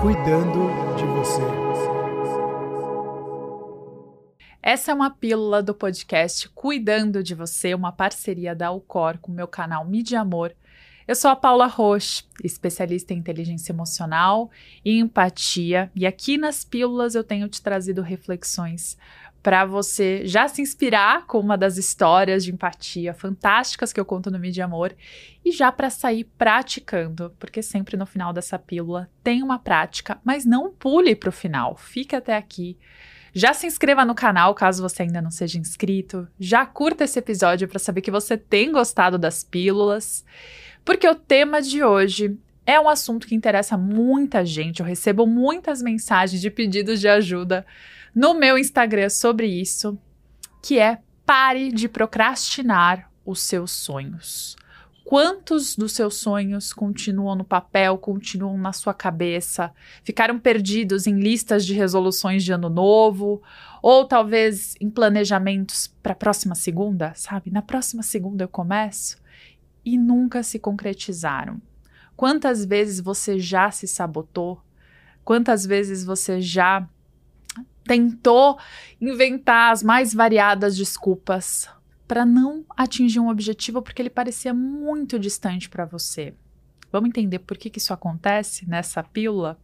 cuidando de você. Essa é uma pílula do podcast Cuidando de Você, uma parceria da Alcor com o meu canal Mídia Amor. Eu sou a Paula Roche, especialista em inteligência emocional e empatia, e aqui nas pílulas eu tenho te trazido reflexões para você já se inspirar com uma das histórias de empatia fantásticas que eu conto no Mídia Amor e já para sair praticando, porque sempre no final dessa pílula tem uma prática, mas não pule para o final, fique até aqui. Já se inscreva no canal caso você ainda não seja inscrito. Já curta esse episódio para saber que você tem gostado das pílulas, porque o tema de hoje é um assunto que interessa muita gente. Eu recebo muitas mensagens de pedidos de ajuda no meu Instagram sobre isso, que é pare de procrastinar os seus sonhos. Quantos dos seus sonhos continuam no papel, continuam na sua cabeça, ficaram perdidos em listas de resoluções de ano novo, ou talvez em planejamentos para a próxima segunda, sabe? Na próxima segunda eu começo e nunca se concretizaram. Quantas vezes você já se sabotou? Quantas vezes você já tentou inventar as mais variadas desculpas para não atingir um objetivo porque ele parecia muito distante para você. Vamos entender por que, que isso acontece nessa pílula?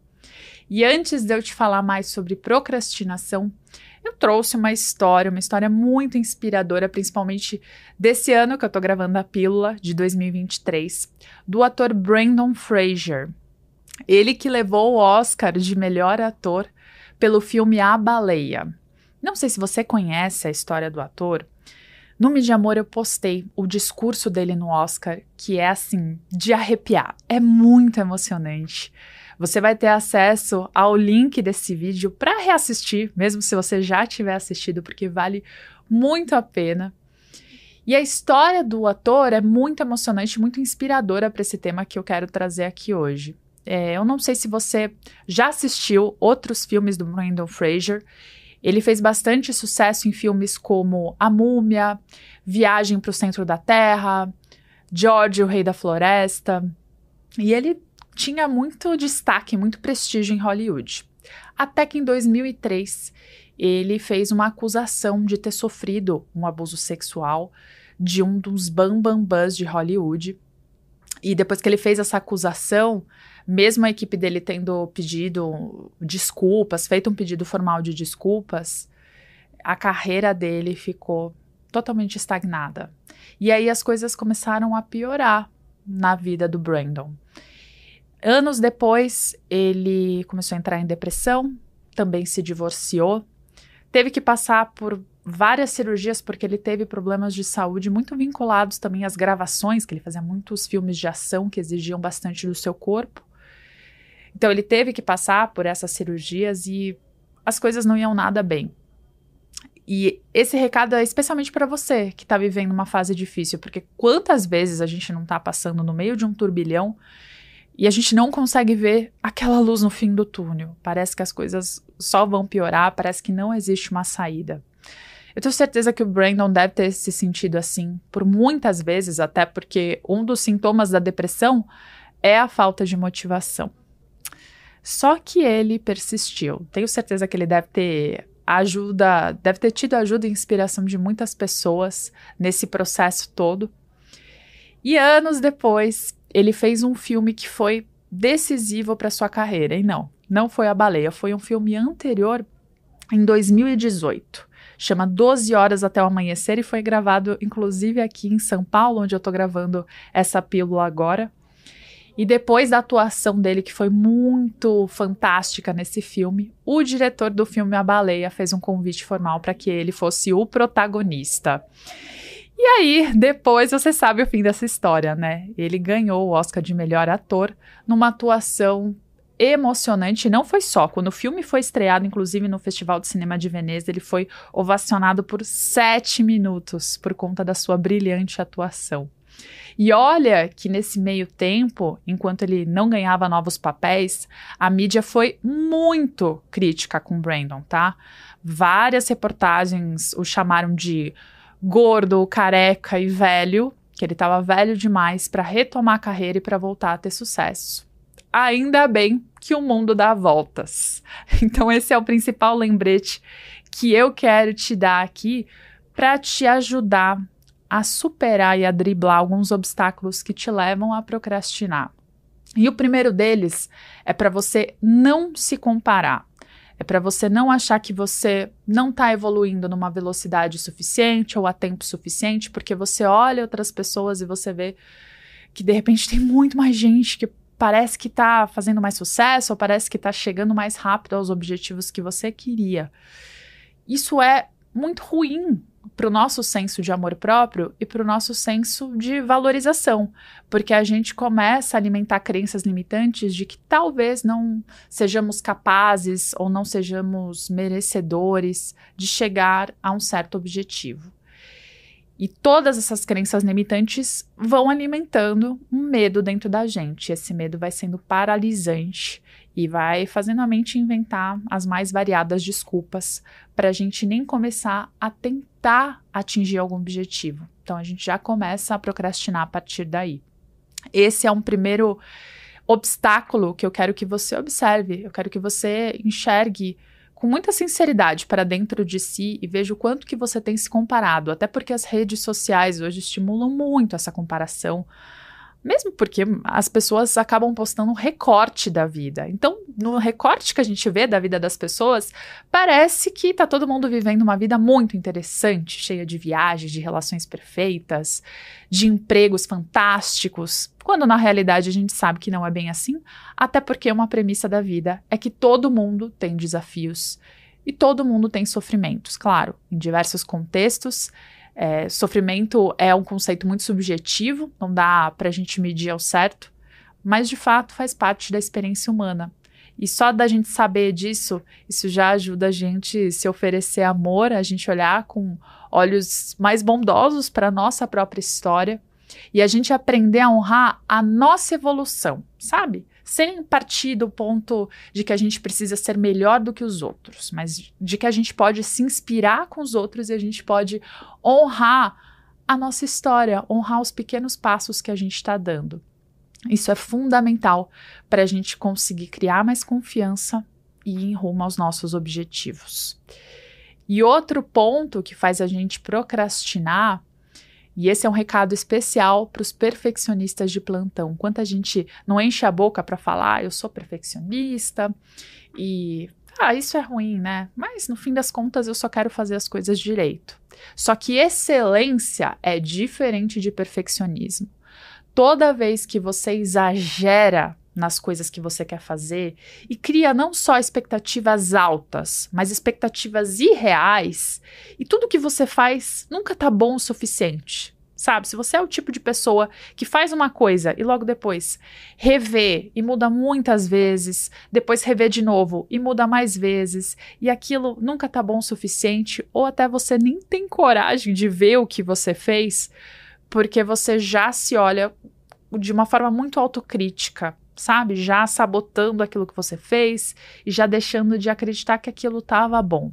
E antes de eu te falar mais sobre procrastinação, eu trouxe uma história, uma história muito inspiradora, principalmente desse ano que eu tô gravando a pílula, de 2023, do ator Brandon Fraser. Ele que levou o Oscar de melhor ator pelo filme A Baleia. Não sei se você conhece a história do ator. No Mídia Amor eu postei o discurso dele no Oscar, que é assim, de arrepiar. É muito emocionante. Você vai ter acesso ao link desse vídeo para reassistir, mesmo se você já tiver assistido, porque vale muito a pena. E a história do ator é muito emocionante, muito inspiradora para esse tema que eu quero trazer aqui hoje. É, eu não sei se você já assistiu outros filmes do Brandon Fraser. Ele fez bastante sucesso em filmes como A Múmia, Viagem para o Centro da Terra, George, o Rei da Floresta. E ele tinha muito destaque, muito prestígio em Hollywood. Até que em 2003 ele fez uma acusação de ter sofrido um abuso sexual de um dos bambambãs de Hollywood. E depois que ele fez essa acusação, mesmo a equipe dele tendo pedido desculpas, feito um pedido formal de desculpas, a carreira dele ficou totalmente estagnada. E aí as coisas começaram a piorar na vida do Brandon. Anos depois, ele começou a entrar em depressão, também se divorciou, teve que passar por várias cirurgias porque ele teve problemas de saúde muito vinculados também às gravações, que ele fazia muitos filmes de ação que exigiam bastante do seu corpo. Então ele teve que passar por essas cirurgias e as coisas não iam nada bem. E esse recado é especialmente para você que está vivendo uma fase difícil, porque quantas vezes a gente não está passando no meio de um turbilhão e a gente não consegue ver aquela luz no fim do túnel. Parece que as coisas só vão piorar, parece que não existe uma saída. Eu tenho certeza que o Brandon deve ter se sentido assim por muitas vezes, até porque um dos sintomas da depressão é a falta de motivação. Só que ele persistiu. Tenho certeza que ele deve ter ajuda, deve ter tido ajuda e inspiração de muitas pessoas nesse processo todo. E anos depois, ele fez um filme que foi decisivo para sua carreira. E não, não foi A Baleia, foi um filme anterior, em 2018. Chama 12 Horas até o Amanhecer e foi gravado, inclusive, aqui em São Paulo, onde eu estou gravando essa pílula agora. E depois da atuação dele, que foi muito fantástica nesse filme, o diretor do filme A Baleia fez um convite formal para que ele fosse o protagonista. E aí, depois você sabe o fim dessa história, né? Ele ganhou o Oscar de melhor ator numa atuação emocionante. Não foi só. Quando o filme foi estreado, inclusive no Festival de Cinema de Veneza, ele foi ovacionado por sete minutos por conta da sua brilhante atuação. E olha que nesse meio tempo, enquanto ele não ganhava novos papéis, a mídia foi muito crítica com Brandon, tá? Várias reportagens o chamaram de gordo, careca e velho, que ele estava velho demais para retomar a carreira e para voltar a ter sucesso. ainda bem que o mundo dá voltas. Então, esse é o principal lembrete que eu quero te dar aqui para te ajudar a superar e a driblar alguns obstáculos que te levam a procrastinar. E o primeiro deles é para você não se comparar. É para você não achar que você não está evoluindo numa velocidade suficiente ou a tempo suficiente, porque você olha outras pessoas e você vê que de repente tem muito mais gente que parece que está fazendo mais sucesso ou parece que está chegando mais rápido aos objetivos que você queria. Isso é muito ruim para o nosso senso de amor próprio e para o nosso senso de valorização, porque a gente começa a alimentar crenças limitantes de que talvez não sejamos capazes ou não sejamos merecedores de chegar a um certo objetivo. E todas essas crenças limitantes vão alimentando um medo dentro da gente. Esse medo vai sendo paralisante e vai fazendo a mente inventar as mais variadas desculpas para a gente nem começar a tentar atingir algum objetivo. Então a gente já começa a procrastinar a partir daí. Esse é um primeiro obstáculo que eu quero que você observe, eu quero que você enxergue com muita sinceridade para dentro de si e veja o quanto que você tem se comparado, até porque as redes sociais hoje estimulam muito essa comparação mesmo porque as pessoas acabam postando um recorte da vida. Então, no recorte que a gente vê da vida das pessoas, parece que tá todo mundo vivendo uma vida muito interessante, cheia de viagens, de relações perfeitas, de empregos fantásticos, quando na realidade a gente sabe que não é bem assim, até porque uma premissa da vida é que todo mundo tem desafios e todo mundo tem sofrimentos, claro, em diversos contextos é, sofrimento é um conceito muito subjetivo, não dá para a gente medir ao certo, mas de fato faz parte da experiência humana. E só da gente saber disso, isso já ajuda a gente se oferecer amor, a gente olhar com olhos mais bondosos para a nossa própria história e a gente aprender a honrar a nossa evolução, sabe? Sem partir do ponto de que a gente precisa ser melhor do que os outros, mas de que a gente pode se inspirar com os outros e a gente pode honrar a nossa história, honrar os pequenos passos que a gente está dando. Isso é fundamental para a gente conseguir criar mais confiança e ir em rumo aos nossos objetivos. E outro ponto que faz a gente procrastinar e esse é um recado especial para os perfeccionistas de plantão. Quanta gente não enche a boca para falar, eu sou perfeccionista e ah, isso é ruim, né? Mas no fim das contas eu só quero fazer as coisas direito. Só que excelência é diferente de perfeccionismo. Toda vez que você exagera nas coisas que você quer fazer e cria não só expectativas altas, mas expectativas irreais, e tudo que você faz nunca tá bom o suficiente. Sabe, se você é o tipo de pessoa que faz uma coisa e logo depois revê e muda muitas vezes, depois revê de novo e muda mais vezes, e aquilo nunca tá bom o suficiente, ou até você nem tem coragem de ver o que você fez, porque você já se olha de uma forma muito autocrítica sabe? Já sabotando aquilo que você fez e já deixando de acreditar que aquilo estava bom.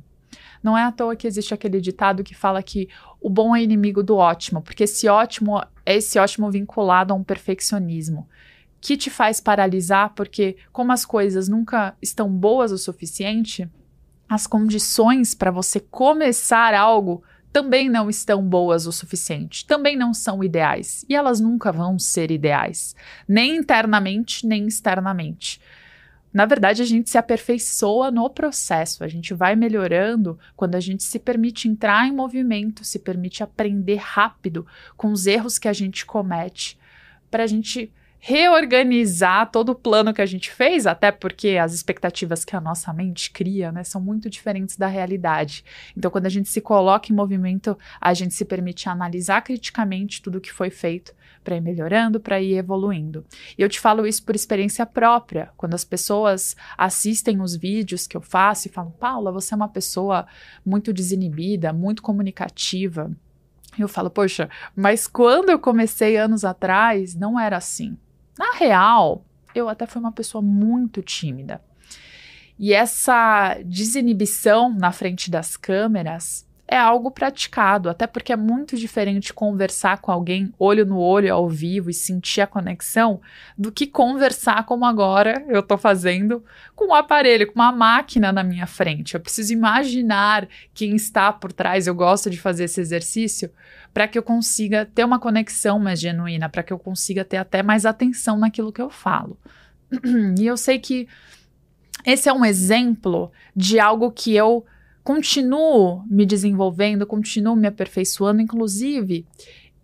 Não é à toa que existe aquele ditado que fala que o bom é inimigo do ótimo, porque esse ótimo é esse ótimo vinculado a um perfeccionismo que te faz paralisar, porque como as coisas nunca estão boas o suficiente, as condições para você começar algo também não estão boas o suficiente, também não são ideais. E elas nunca vão ser ideais, nem internamente, nem externamente. Na verdade, a gente se aperfeiçoa no processo, a gente vai melhorando quando a gente se permite entrar em movimento, se permite aprender rápido com os erros que a gente comete, para a gente reorganizar todo o plano que a gente fez, até porque as expectativas que a nossa mente cria, né, são muito diferentes da realidade. Então, quando a gente se coloca em movimento, a gente se permite analisar criticamente tudo que foi feito para ir melhorando, para ir evoluindo. E eu te falo isso por experiência própria. Quando as pessoas assistem os vídeos que eu faço e falam, Paula, você é uma pessoa muito desinibida, muito comunicativa. Eu falo, poxa, mas quando eu comecei anos atrás, não era assim. Na real, eu até fui uma pessoa muito tímida. E essa desinibição na frente das câmeras é algo praticado, até porque é muito diferente conversar com alguém olho no olho ao vivo e sentir a conexão do que conversar como agora eu estou fazendo com um aparelho, com uma máquina na minha frente. Eu preciso imaginar quem está por trás. Eu gosto de fazer esse exercício para que eu consiga ter uma conexão mais genuína, para que eu consiga ter até mais atenção naquilo que eu falo. e eu sei que esse é um exemplo de algo que eu continuo me desenvolvendo, continuo me aperfeiçoando, inclusive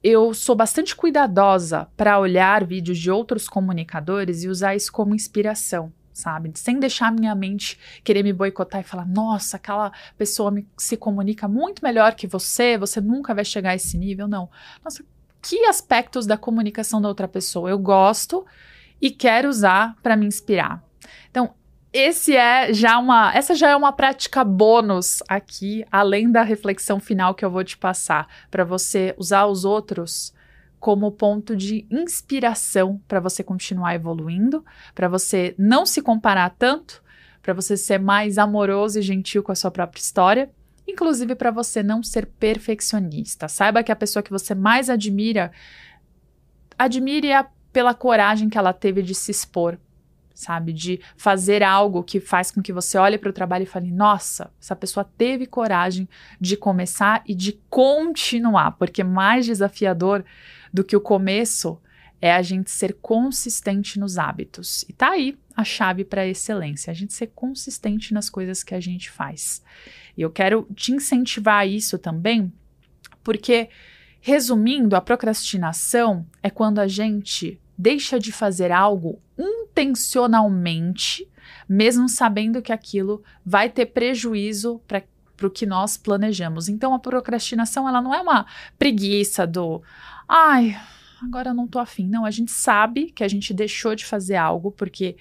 eu sou bastante cuidadosa para olhar vídeos de outros comunicadores e usar isso como inspiração, sabe? Sem deixar minha mente querer me boicotar e falar: nossa, aquela pessoa me, se comunica muito melhor que você, você nunca vai chegar a esse nível. Não. Nossa, que aspectos da comunicação da outra pessoa eu gosto e quero usar para me inspirar. Esse é já uma, essa já é uma prática bônus aqui, além da reflexão final que eu vou te passar, para você usar os outros como ponto de inspiração para você continuar evoluindo, para você não se comparar tanto, para você ser mais amoroso e gentil com a sua própria história, inclusive para você não ser perfeccionista. Saiba que a pessoa que você mais admira, admire-a pela coragem que ela teve de se expor, sabe? De fazer algo que faz com que você olhe para o trabalho e fale: nossa, essa pessoa teve coragem de começar e de continuar, porque mais desafiador do que o começo é a gente ser consistente nos hábitos. E tá aí a chave para a excelência, a gente ser consistente nas coisas que a gente faz. E eu quero te incentivar a isso também, porque resumindo, a procrastinação é quando a gente deixa de fazer algo intencionalmente, mesmo sabendo que aquilo vai ter prejuízo para para o que nós planejamos. Então a procrastinação ela não é uma preguiça do ai, agora eu não tô afim. Não, a gente sabe que a gente deixou de fazer algo porque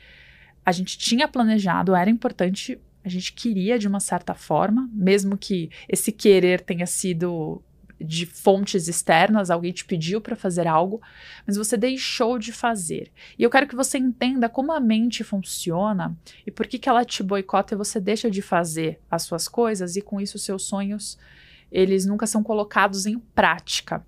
a gente tinha planejado, era importante, a gente queria de uma certa forma, mesmo que esse querer tenha sido de fontes externas, alguém te pediu para fazer algo, mas você deixou de fazer. E eu quero que você entenda como a mente funciona e por que, que ela te boicota e você deixa de fazer as suas coisas e com isso seus sonhos eles nunca são colocados em prática.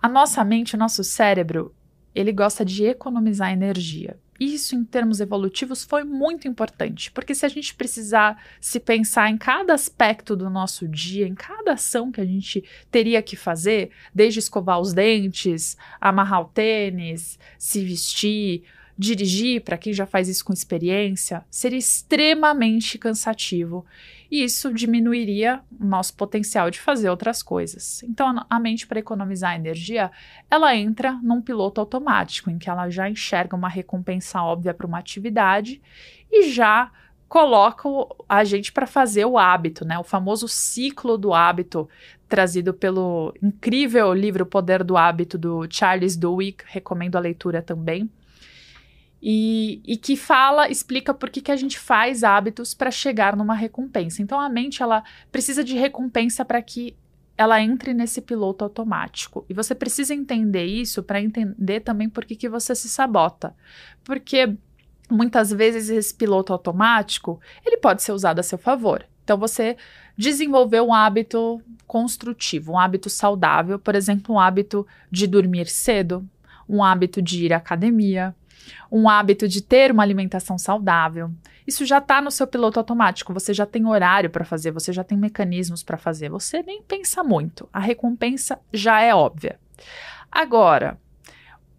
A nossa mente, o nosso cérebro, ele gosta de economizar energia isso, em termos evolutivos, foi muito importante, porque se a gente precisar se pensar em cada aspecto do nosso dia, em cada ação que a gente teria que fazer, desde escovar os dentes, amarrar o tênis, se vestir, dirigir, para quem já faz isso com experiência, seria extremamente cansativo e isso diminuiria o nosso potencial de fazer outras coisas. Então, a mente, para economizar energia, ela entra num piloto automático, em que ela já enxerga uma recompensa óbvia para uma atividade e já coloca a gente para fazer o hábito, né? O famoso ciclo do hábito, trazido pelo incrível livro O Poder do Hábito do Charles Duhigg, recomendo a leitura também e, e que fala, explica por que, que a gente faz hábitos para chegar numa recompensa. Então a mente ela precisa de recompensa para que ela entre nesse piloto automático. E você precisa entender isso para entender também por que, que você se sabota. Porque muitas vezes esse piloto automático, ele pode ser usado a seu favor. Então você desenvolveu um hábito construtivo, um hábito saudável, por exemplo, um hábito de dormir cedo, um hábito de ir à academia, um hábito de ter uma alimentação saudável. Isso já está no seu piloto automático, você já tem horário para fazer, você já tem mecanismos para fazer, você nem pensa muito. A recompensa já é óbvia. Agora,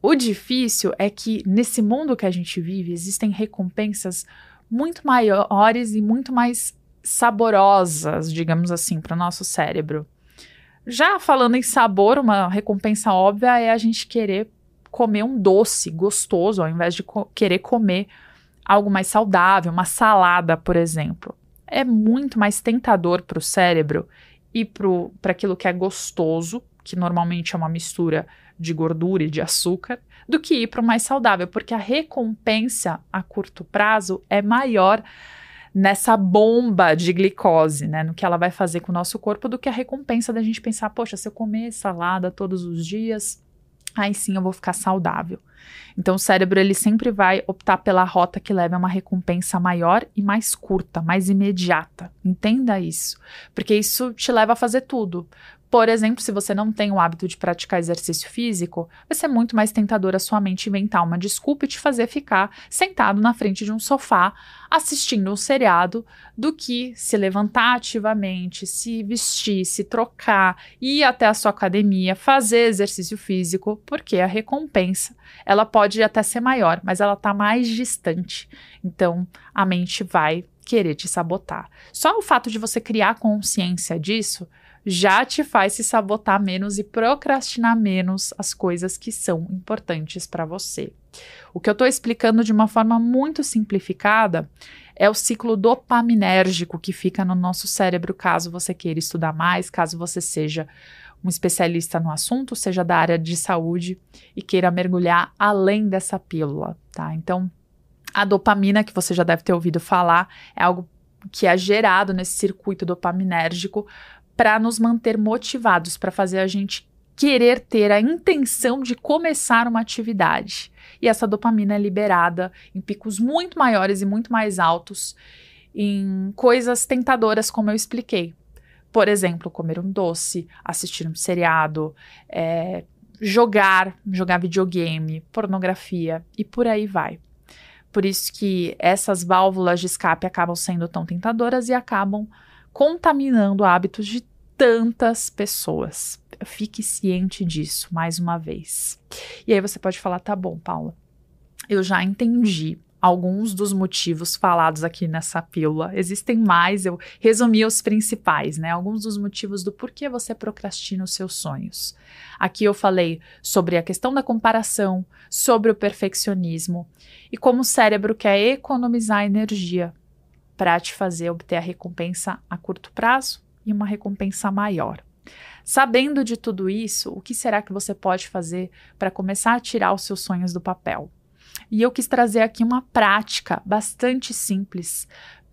o difícil é que nesse mundo que a gente vive existem recompensas muito maiores e muito mais saborosas, digamos assim, para o nosso cérebro. Já falando em sabor, uma recompensa óbvia é a gente querer comer um doce gostoso, ao invés de co querer comer algo mais saudável, uma salada, por exemplo. É muito mais tentador para o cérebro e para aquilo que é gostoso, que normalmente é uma mistura de gordura e de açúcar, do que ir para o mais saudável, porque a recompensa a curto prazo é maior nessa bomba de glicose, né, no que ela vai fazer com o nosso corpo, do que a recompensa da gente pensar, poxa, se eu comer salada todos os dias, aí sim eu vou ficar saudável. Então o cérebro ele sempre vai optar pela rota que leva a uma recompensa maior e mais curta, mais imediata. Entenda isso, porque isso te leva a fazer tudo. Por exemplo, se você não tem o hábito de praticar exercício físico, vai ser muito mais tentador a sua mente inventar uma desculpa e te fazer ficar sentado na frente de um sofá assistindo um seriado do que se levantar ativamente, se vestir, se trocar, ir até a sua academia, fazer exercício físico, porque a recompensa, ela pode até ser maior, mas ela está mais distante. Então, a mente vai querer te sabotar. Só o fato de você criar consciência disso já te faz se sabotar menos e procrastinar menos as coisas que são importantes para você. O que eu estou explicando de uma forma muito simplificada é o ciclo dopaminérgico que fica no nosso cérebro, caso você queira estudar mais, caso você seja um especialista no assunto, seja da área de saúde e queira mergulhar além dessa pílula, tá? Então, a dopamina, que você já deve ter ouvido falar, é algo que é gerado nesse circuito dopaminérgico para nos manter motivados, para fazer a gente querer ter a intenção de começar uma atividade. E essa dopamina é liberada em picos muito maiores e muito mais altos em coisas tentadoras, como eu expliquei. Por exemplo, comer um doce, assistir um seriado, é, jogar, jogar videogame, pornografia e por aí vai. Por isso que essas válvulas de escape acabam sendo tão tentadoras e acabam contaminando hábitos de tantas pessoas. Fique ciente disso, mais uma vez. E aí você pode falar: tá bom, Paula, eu já entendi alguns dos motivos falados aqui nessa pílula. Existem mais, eu resumi os principais, né? Alguns dos motivos do porquê você procrastina os seus sonhos. Aqui eu falei sobre a questão da comparação, sobre o perfeccionismo e como o cérebro quer economizar energia para te fazer obter a recompensa a curto prazo e uma recompensa maior. Sabendo de tudo isso, o que será que você pode fazer para começar a tirar os seus sonhos do papel? E eu quis trazer aqui uma prática bastante simples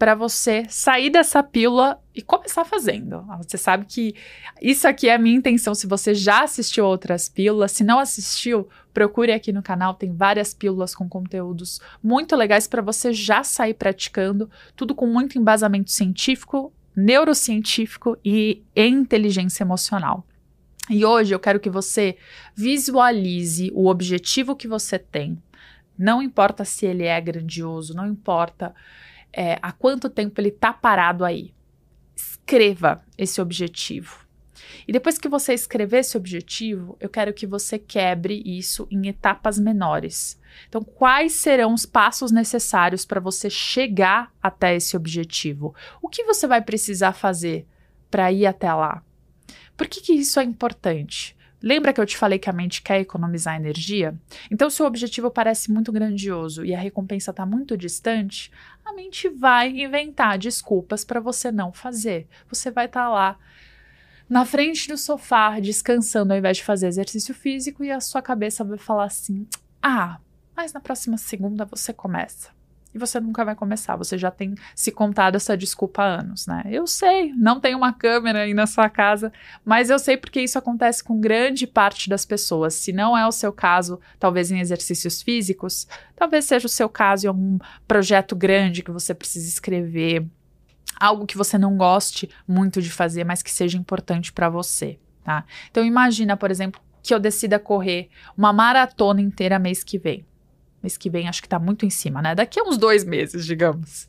para você sair dessa pílula e começar fazendo. Você sabe que isso aqui é a minha intenção. Se você já assistiu outras pílulas, se não assistiu, procure aqui no canal, tem várias pílulas com conteúdos muito legais para você já sair praticando, tudo com muito embasamento científico, neurocientífico e inteligência emocional. E hoje eu quero que você visualize o objetivo que você tem. Não importa se ele é grandioso, não importa é, há quanto tempo ele está parado aí. Escreva esse objetivo. E depois que você escrever esse objetivo, eu quero que você quebre isso em etapas menores. Então, quais serão os passos necessários para você chegar até esse objetivo? O que você vai precisar fazer para ir até lá? Por que, que isso é importante? Lembra que eu te falei que a mente quer economizar energia? Então, se o objetivo parece muito grandioso e a recompensa está muito distante, a mente vai inventar desculpas para você não fazer. Você vai estar tá lá na frente do sofá, descansando ao invés de fazer exercício físico, e a sua cabeça vai falar assim: ah, mas na próxima segunda você começa. E você nunca vai começar, você já tem se contado essa desculpa há anos, né? Eu sei, não tem uma câmera aí na sua casa, mas eu sei porque isso acontece com grande parte das pessoas. Se não é o seu caso, talvez em exercícios físicos, talvez seja o seu caso em algum projeto grande que você precisa escrever, algo que você não goste muito de fazer, mas que seja importante para você, tá? Então imagina, por exemplo, que eu decida correr uma maratona inteira mês que vem. Mês que vem acho que tá muito em cima, né? Daqui a uns dois meses, digamos.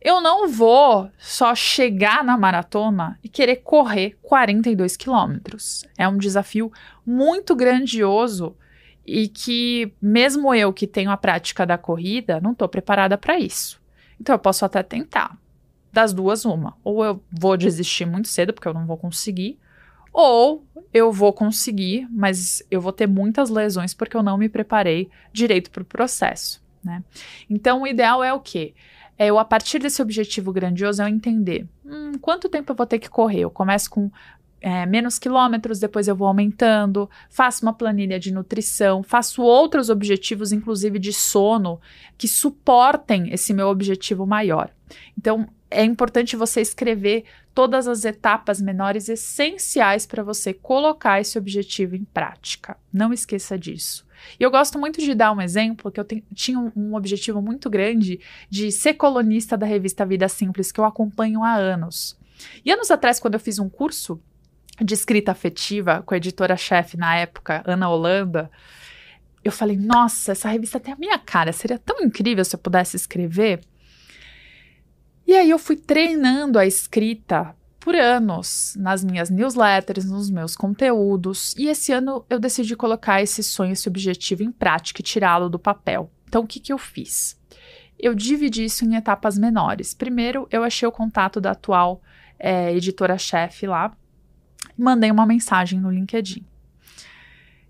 Eu não vou só chegar na maratona e querer correr 42 quilômetros. É um desafio muito grandioso e que, mesmo eu que tenho a prática da corrida, não estou preparada para isso. Então, eu posso até tentar, das duas, uma. Ou eu vou desistir muito cedo, porque eu não vou conseguir, ou eu vou conseguir, mas eu vou ter muitas lesões porque eu não me preparei direito para o processo, né? Então, o ideal é o quê? É eu, a partir desse objetivo grandioso, eu entender hum, quanto tempo eu vou ter que correr. Eu começo com é, menos quilômetros, depois eu vou aumentando, faço uma planilha de nutrição, faço outros objetivos, inclusive de sono, que suportem esse meu objetivo maior. Então, é importante você escrever todas as etapas menores essenciais para você colocar esse objetivo em prática. Não esqueça disso. E eu gosto muito de dar um exemplo que eu tinha um, um, objetivo muito grande de ser colunista da revista Vida Simples, que eu acompanho há anos. E anos atrás, quando eu fiz um curso de escrita afetiva com a editora-chefe na época, Ana Holanda, eu falei: nossa, essa revista tem a minha cara, seria tão incrível se eu pudesse escrever. E aí eu fui treinando a escrita por anos nas minhas newsletters, nos meus conteúdos, e esse ano eu decidi colocar esse sonho, esse objetivo em prática e tirá-lo do papel. Então, o que, que eu fiz? Eu dividi isso em etapas menores. Primeiro, eu achei o contato da atual é, editora-chefe lá, mandei uma mensagem no LinkedIn.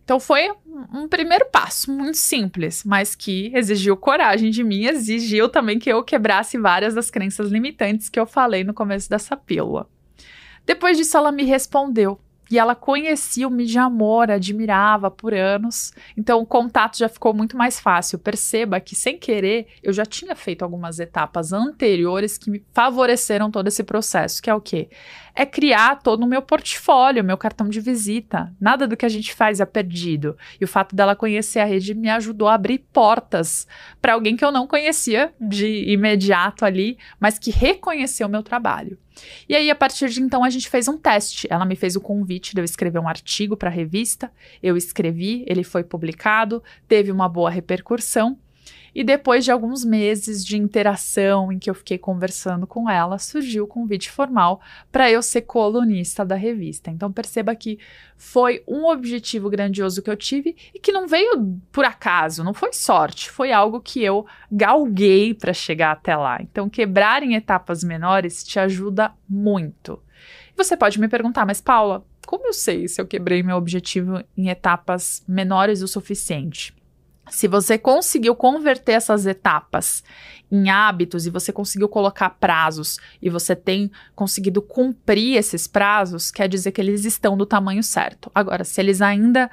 Então foi um primeiro passo muito simples, mas que exigiu coragem de mim, exigiu também que eu quebrasse várias das crenças limitantes que eu falei no começo dessa pílula. Depois disso, ela me respondeu. E ela conhecia o Mijamor, admirava por anos. Então o contato já ficou muito mais fácil. Perceba que, sem querer, eu já tinha feito algumas etapas anteriores que me favoreceram todo esse processo, que é o quê? É criar todo o meu portfólio, meu cartão de visita. Nada do que a gente faz é perdido. E o fato dela conhecer a rede me ajudou a abrir portas para alguém que eu não conhecia de imediato ali, mas que reconheceu o meu trabalho. E aí, a partir de então, a gente fez um teste. Ela me fez o convite de eu escrever um artigo para a revista. Eu escrevi, ele foi publicado, teve uma boa repercussão. E depois de alguns meses de interação em que eu fiquei conversando com ela, surgiu o convite formal para eu ser colunista da revista. Então perceba que foi um objetivo grandioso que eu tive e que não veio por acaso, não foi sorte, foi algo que eu galguei para chegar até lá. Então quebrar em etapas menores te ajuda muito. Você pode me perguntar, mas Paula, como eu sei se eu quebrei meu objetivo em etapas menores o suficiente? Se você conseguiu converter essas etapas em hábitos e você conseguiu colocar prazos e você tem conseguido cumprir esses prazos, quer dizer que eles estão do tamanho certo. Agora, se eles ainda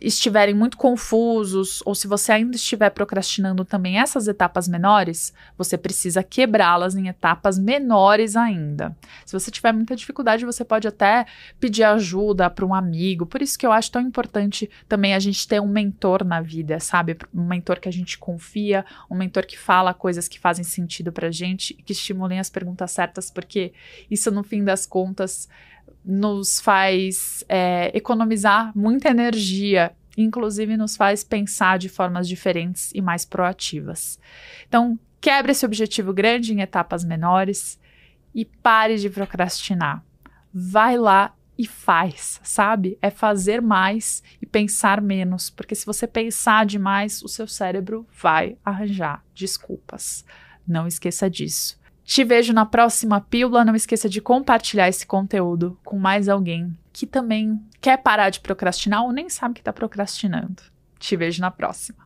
estiverem muito confusos ou se você ainda estiver procrastinando também essas etapas menores, você precisa quebrá-las em etapas menores ainda. Se você tiver muita dificuldade, você pode até pedir ajuda para um amigo. Por isso que eu acho tão importante também a gente ter um mentor na vida, sabe? Um mentor que a gente confia, um mentor que fala coisas que fazem sentido pra gente e que estimulem as perguntas certas, porque isso no fim das contas nos faz é, economizar muita energia, inclusive nos faz pensar de formas diferentes e mais proativas. Então, quebre esse objetivo grande em etapas menores e pare de procrastinar. Vai lá e faz, sabe? É fazer mais e pensar menos, porque se você pensar demais, o seu cérebro vai arranjar desculpas. Não esqueça disso. Te vejo na próxima pílula. Não esqueça de compartilhar esse conteúdo com mais alguém que também quer parar de procrastinar ou nem sabe que está procrastinando. Te vejo na próxima.